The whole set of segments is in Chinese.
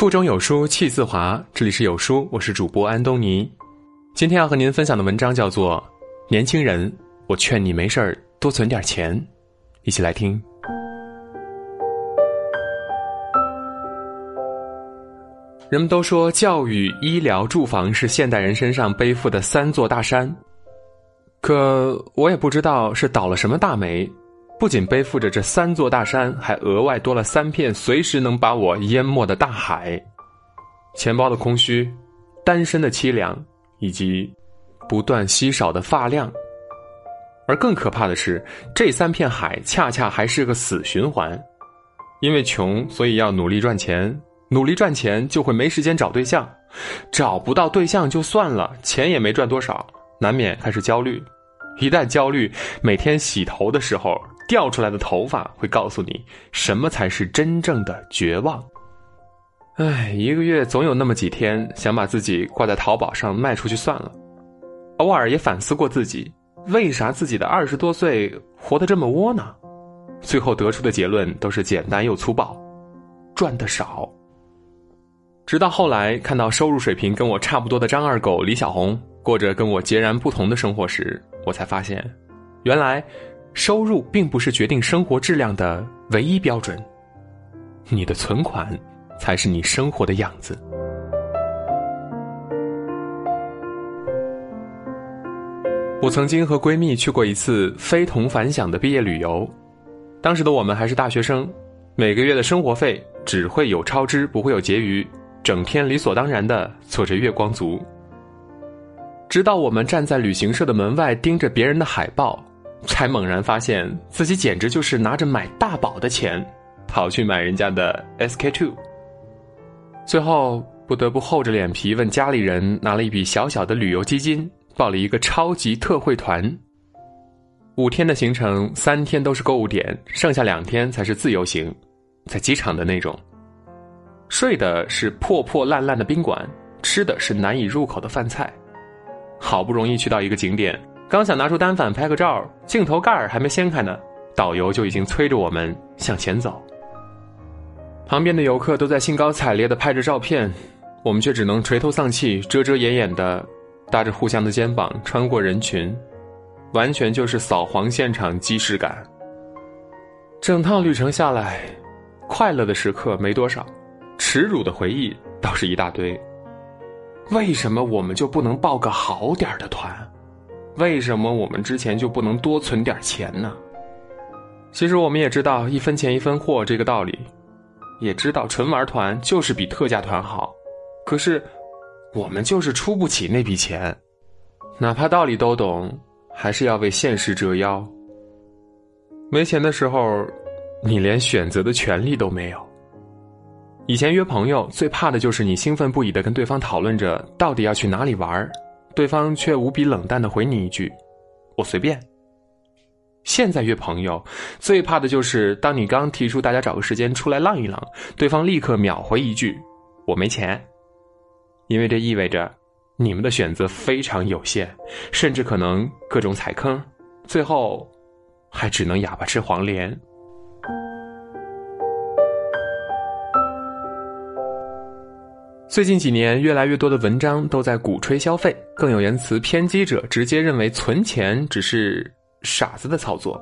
腹中有书气自华，这里是有书，我是主播安东尼。今天要和您分享的文章叫做《年轻人，我劝你没事儿多存点钱》，一起来听。人们都说教育、医疗、住房是现代人身上背负的三座大山，可我也不知道是倒了什么大霉，不仅背负着这三座大山，还额外多了三片随时能把我淹没的大海。钱包的空虚，单身的凄凉，以及不断稀少的发量。而更可怕的是，这三片海恰恰还是个死循环，因为穷，所以要努力赚钱。努力赚钱就会没时间找对象，找不到对象就算了，钱也没赚多少，难免开始焦虑。一旦焦虑，每天洗头的时候掉出来的头发会告诉你什么才是真正的绝望。唉，一个月总有那么几天想把自己挂在淘宝上卖出去算了。偶尔也反思过自己，为啥自己的二十多岁活得这么窝囊？最后得出的结论都是简单又粗暴：赚的少。直到后来看到收入水平跟我差不多的张二狗李小红过着跟我截然不同的生活时，我才发现，原来收入并不是决定生活质量的唯一标准，你的存款才是你生活的样子。我曾经和闺蜜去过一次非同凡响的毕业旅游，当时的我们还是大学生，每个月的生活费只会有超支，不会有结余。整天理所当然的做着月光族，直到我们站在旅行社的门外盯着别人的海报，才猛然发现自己简直就是拿着买大宝的钱，跑去买人家的 SK two。最后不得不厚着脸皮问家里人拿了一笔小小的旅游基金，报了一个超级特惠团。五天的行程，三天都是购物点，剩下两天才是自由行，在机场的那种。睡的是破破烂烂的宾馆，吃的是难以入口的饭菜。好不容易去到一个景点，刚想拿出单反拍个照，镜头盖还没掀开呢，导游就已经催着我们向前走。旁边的游客都在兴高采烈的拍着照片，我们却只能垂头丧气、遮遮掩掩的搭着互相的肩膀穿过人群，完全就是扫黄现场即视感。整趟旅程下来，快乐的时刻没多少。耻辱的回忆倒是一大堆。为什么我们就不能报个好点的团？为什么我们之前就不能多存点钱呢？其实我们也知道一分钱一分货这个道理，也知道纯玩团就是比特价团好。可是我们就是出不起那笔钱，哪怕道理都懂，还是要为现实折腰。没钱的时候，你连选择的权利都没有。以前约朋友最怕的就是你兴奋不已的跟对方讨论着到底要去哪里玩对方却无比冷淡的回你一句：“我随便。”现在约朋友最怕的就是当你刚提出大家找个时间出来浪一浪，对方立刻秒回一句：“我没钱。”因为这意味着你们的选择非常有限，甚至可能各种踩坑，最后还只能哑巴吃黄连。最近几年，越来越多的文章都在鼓吹消费，更有言辞偏激者直接认为存钱只是傻子的操作。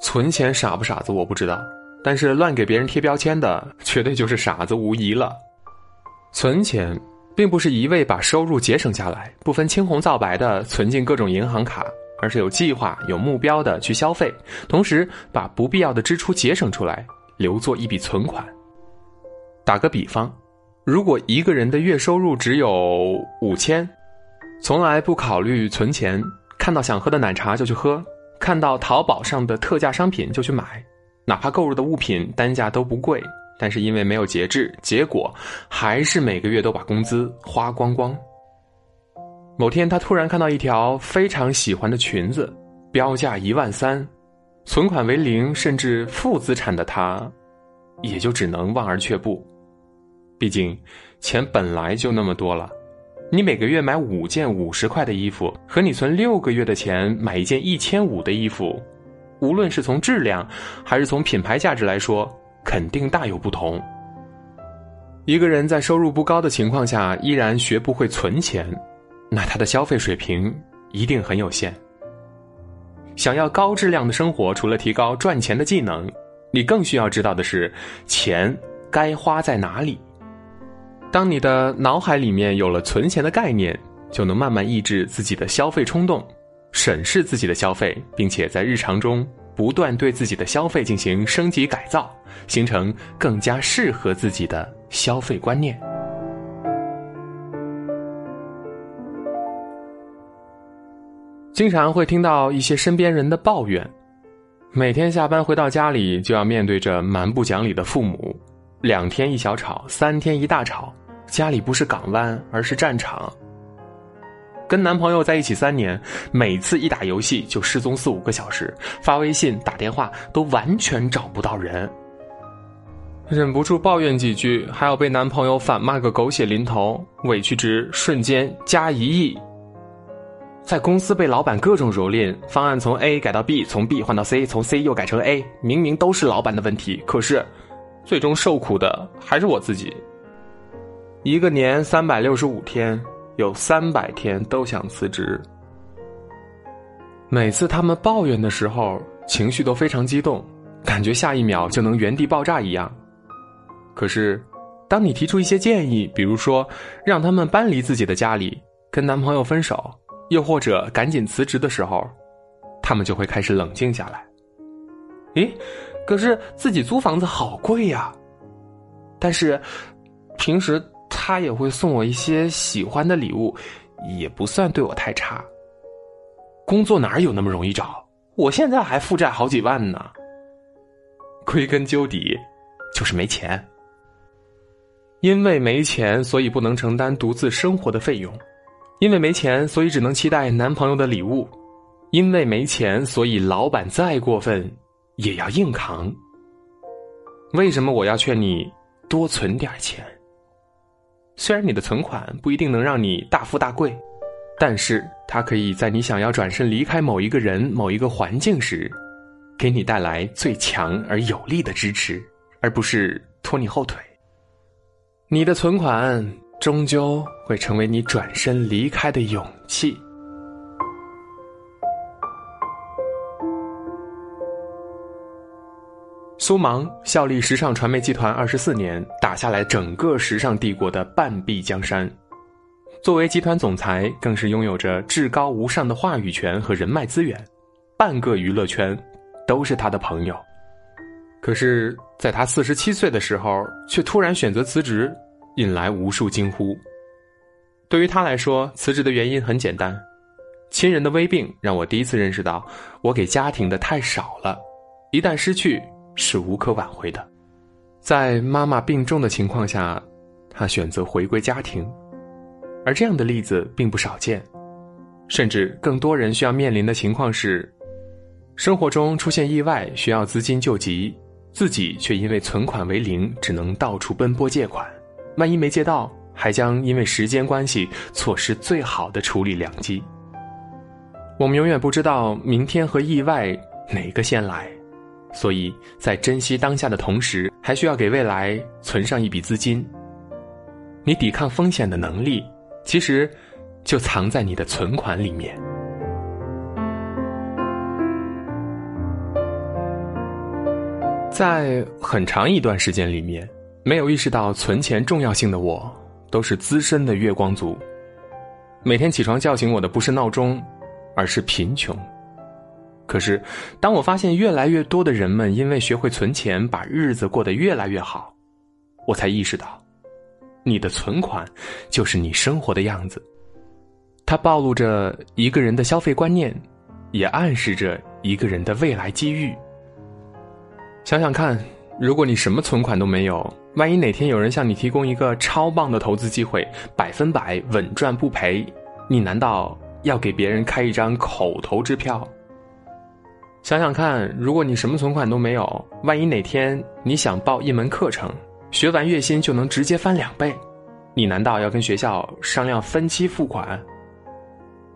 存钱傻不傻子我不知道，但是乱给别人贴标签的绝对就是傻子无疑了。存钱并不是一味把收入节省下来，不分青红皂白的存进各种银行卡，而是有计划、有目标的去消费，同时把不必要的支出节省出来，留作一笔存款。打个比方。如果一个人的月收入只有五千，从来不考虑存钱，看到想喝的奶茶就去喝，看到淘宝上的特价商品就去买，哪怕购入的物品单价都不贵，但是因为没有节制，结果还是每个月都把工资花光光。某天他突然看到一条非常喜欢的裙子，标价一万三，存款为零甚至负资产的他，也就只能望而却步。毕竟，钱本来就那么多了，你每个月买五件五十块的衣服，和你存六个月的钱买一件一千五的衣服，无论是从质量还是从品牌价值来说，肯定大有不同。一个人在收入不高的情况下依然学不会存钱，那他的消费水平一定很有限。想要高质量的生活，除了提高赚钱的技能，你更需要知道的是钱该花在哪里。当你的脑海里面有了存钱的概念，就能慢慢抑制自己的消费冲动，审视自己的消费，并且在日常中不断对自己的消费进行升级改造，形成更加适合自己的消费观念。经常会听到一些身边人的抱怨，每天下班回到家里就要面对着蛮不讲理的父母。两天一小吵，三天一大吵，家里不是港湾，而是战场。跟男朋友在一起三年，每次一打游戏就失踪四五个小时，发微信、打电话都完全找不到人。忍不住抱怨几句，还要被男朋友反骂个狗血淋头，委屈值瞬间加一亿。在公司被老板各种蹂躏，方案从 A 改到 B，从 B 换到 C，从 C 又改成 A，明明都是老板的问题，可是。最终受苦的还是我自己。一个年三百六十五天，有三百天都想辞职。每次他们抱怨的时候，情绪都非常激动，感觉下一秒就能原地爆炸一样。可是，当你提出一些建议，比如说让他们搬离自己的家里，跟男朋友分手，又或者赶紧辞职的时候，他们就会开始冷静下来。诶。可是自己租房子好贵呀，但是平时他也会送我一些喜欢的礼物，也不算对我太差。工作哪有那么容易找？我现在还负债好几万呢。归根究底，就是没钱。因为没钱，所以不能承担独自生活的费用；因为没钱，所以只能期待男朋友的礼物；因为没钱，所以老板再过分。也要硬扛。为什么我要劝你多存点钱？虽然你的存款不一定能让你大富大贵，但是它可以在你想要转身离开某一个人、某一个环境时，给你带来最强而有力的支持，而不是拖你后腿。你的存款终究会成为你转身离开的勇气。苏芒效力时尚传媒集团二十四年，打下来整个时尚帝国的半壁江山。作为集团总裁，更是拥有着至高无上的话语权和人脉资源，半个娱乐圈都是他的朋友。可是，在他四十七岁的时候，却突然选择辞职，引来无数惊呼。对于他来说，辞职的原因很简单：亲人的危病让我第一次认识到，我给家庭的太少了，一旦失去。是无可挽回的，在妈妈病重的情况下，他选择回归家庭，而这样的例子并不少见，甚至更多人需要面临的情况是，生活中出现意外需要资金救急，自己却因为存款为零，只能到处奔波借款，万一没借到，还将因为时间关系错失最好的处理良机。我们永远不知道明天和意外哪个先来。所以在珍惜当下的同时，还需要给未来存上一笔资金。你抵抗风险的能力，其实就藏在你的存款里面。在很长一段时间里面，没有意识到存钱重要性的我，都是资深的月光族。每天起床叫醒我的不是闹钟，而是贫穷。可是，当我发现越来越多的人们因为学会存钱，把日子过得越来越好，我才意识到，你的存款就是你生活的样子。它暴露着一个人的消费观念，也暗示着一个人的未来机遇。想想看，如果你什么存款都没有，万一哪天有人向你提供一个超棒的投资机会，百分百稳赚不赔，你难道要给别人开一张口头支票？想想看，如果你什么存款都没有，万一哪天你想报一门课程，学完月薪就能直接翻两倍，你难道要跟学校商量分期付款？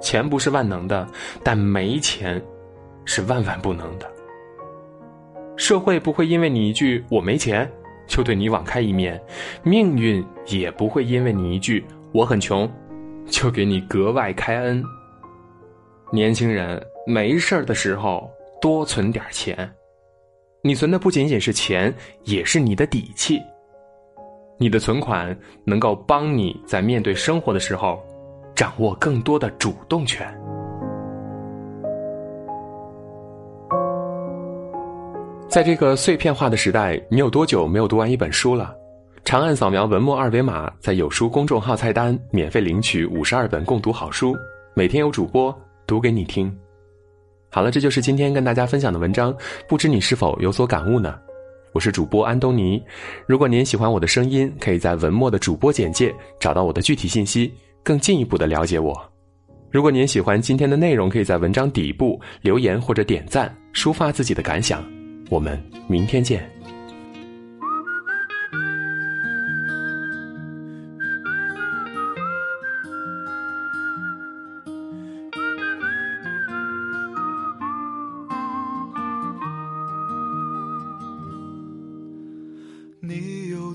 钱不是万能的，但没钱是万万不能的。社会不会因为你一句“我没钱”，就对你网开一面，命运也不会因为你一句“我很穷”，就给你格外开恩。年轻人没事儿的时候多存点钱，你存的不仅仅是钱，也是你的底气。你的存款能够帮你在面对生活的时候，掌握更多的主动权。在这个碎片化的时代，你有多久没有读完一本书了？长按扫描文末二维码，在有书公众号菜单免费领取五十二本共读好书，每天有主播读给你听。好了，这就是今天跟大家分享的文章，不知你是否有所感悟呢？我是主播安东尼，如果您喜欢我的声音，可以在文末的主播简介找到我的具体信息，更进一步的了解我。如果您喜欢今天的内容，可以在文章底部留言或者点赞，抒发自己的感想。我们明天见。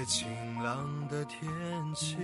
在晴朗的天气。